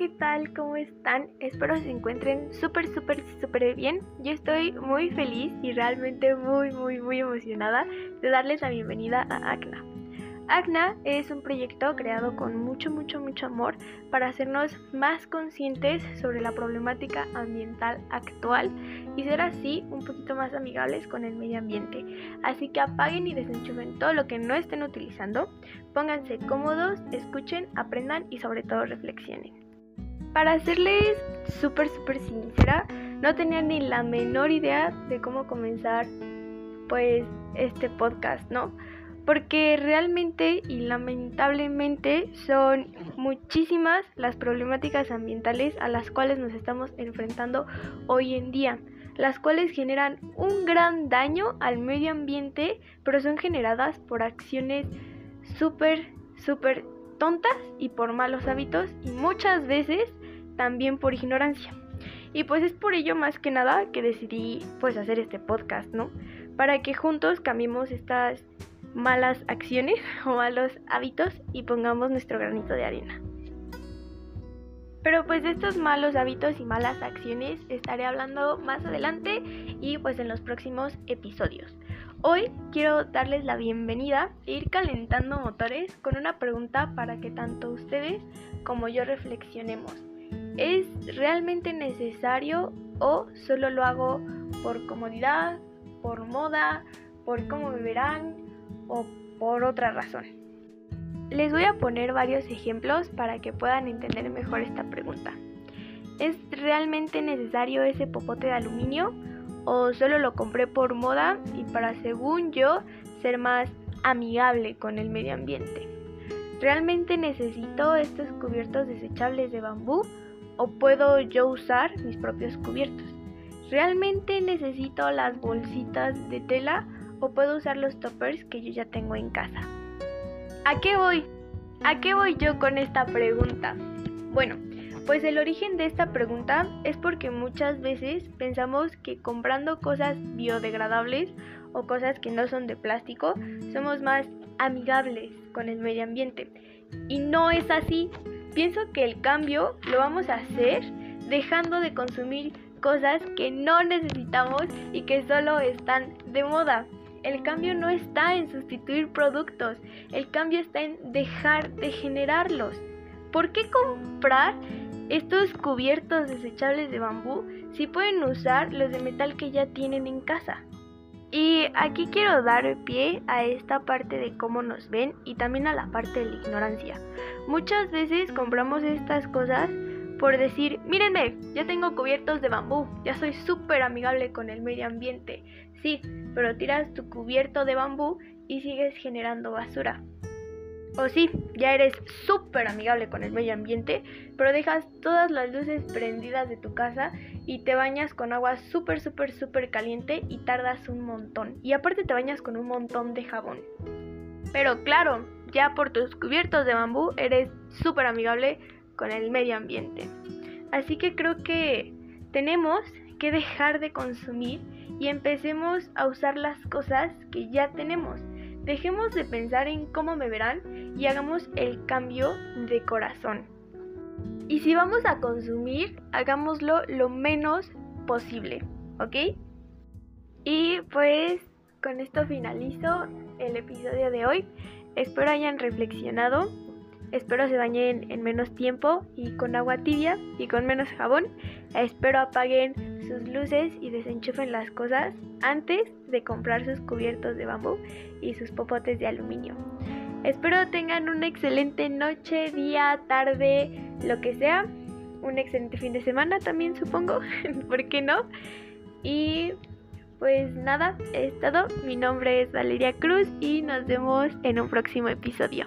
¿qué tal? ¿Cómo están? Espero se encuentren súper, súper, súper bien. Yo estoy muy feliz y realmente muy, muy, muy emocionada de darles la bienvenida a ACNA. ACNA es un proyecto creado con mucho, mucho, mucho amor para hacernos más conscientes sobre la problemática ambiental actual y ser así un poquito más amigables con el medio ambiente. Así que apaguen y desenchufen todo lo que no estén utilizando, pónganse cómodos, escuchen, aprendan y sobre todo reflexionen. Para serles súper, súper sincera, no tenía ni la menor idea de cómo comenzar pues este podcast, ¿no? porque realmente y lamentablemente son muchísimas las problemáticas ambientales a las cuales nos estamos enfrentando hoy en día, las cuales generan un gran daño al medio ambiente, pero son generadas por acciones súper, súper tontas y por malos hábitos y muchas veces también por ignorancia. Y pues es por ello más que nada que decidí pues hacer este podcast, ¿no? Para que juntos cambiemos estas malas acciones o malos hábitos y pongamos nuestro granito de arena. Pero pues de estos malos hábitos y malas acciones estaré hablando más adelante y pues en los próximos episodios. Hoy quiero darles la bienvenida e ir calentando motores con una pregunta para que tanto ustedes como yo reflexionemos. ¿Es realmente necesario o solo lo hago por comodidad, por moda, por cómo me verán o por otra razón. Les voy a poner varios ejemplos para que puedan entender mejor esta pregunta. ¿Es realmente necesario ese popote de aluminio o solo lo compré por moda y para según yo ser más amigable con el medio ambiente? ¿Realmente necesito estos cubiertos desechables de bambú o puedo yo usar mis propios cubiertos? ¿Realmente necesito las bolsitas de tela o puedo usar los toppers que yo ya tengo en casa. ¿A qué voy? ¿A qué voy yo con esta pregunta? Bueno, pues el origen de esta pregunta es porque muchas veces pensamos que comprando cosas biodegradables o cosas que no son de plástico somos más amigables con el medio ambiente. Y no es así. Pienso que el cambio lo vamos a hacer dejando de consumir cosas que no necesitamos y que solo están de moda. El cambio no está en sustituir productos, el cambio está en dejar de generarlos. ¿Por qué comprar estos cubiertos desechables de bambú si pueden usar los de metal que ya tienen en casa? Y aquí quiero dar pie a esta parte de cómo nos ven y también a la parte de la ignorancia. Muchas veces compramos estas cosas por decir, mírenme, ya tengo cubiertos de bambú, ya soy súper amigable con el medio ambiente. Sí, pero tiras tu cubierto de bambú y sigues generando basura. O sí, ya eres súper amigable con el medio ambiente, pero dejas todas las luces prendidas de tu casa y te bañas con agua súper, súper, súper caliente y tardas un montón. Y aparte te bañas con un montón de jabón. Pero claro, ya por tus cubiertos de bambú eres súper amigable con el medio ambiente. Así que creo que tenemos que dejar de consumir y empecemos a usar las cosas que ya tenemos. Dejemos de pensar en cómo me verán y hagamos el cambio de corazón. Y si vamos a consumir, hagámoslo lo menos posible, ¿ok? Y pues con esto finalizo el episodio de hoy. Espero hayan reflexionado Espero se bañen en menos tiempo y con agua tibia y con menos jabón. Espero apaguen sus luces y desenchufen las cosas antes de comprar sus cubiertos de bambú y sus popotes de aluminio. Espero tengan una excelente noche, día, tarde, lo que sea. Un excelente fin de semana también supongo, ¿por qué no? Y pues nada, es todo. Mi nombre es Valeria Cruz y nos vemos en un próximo episodio.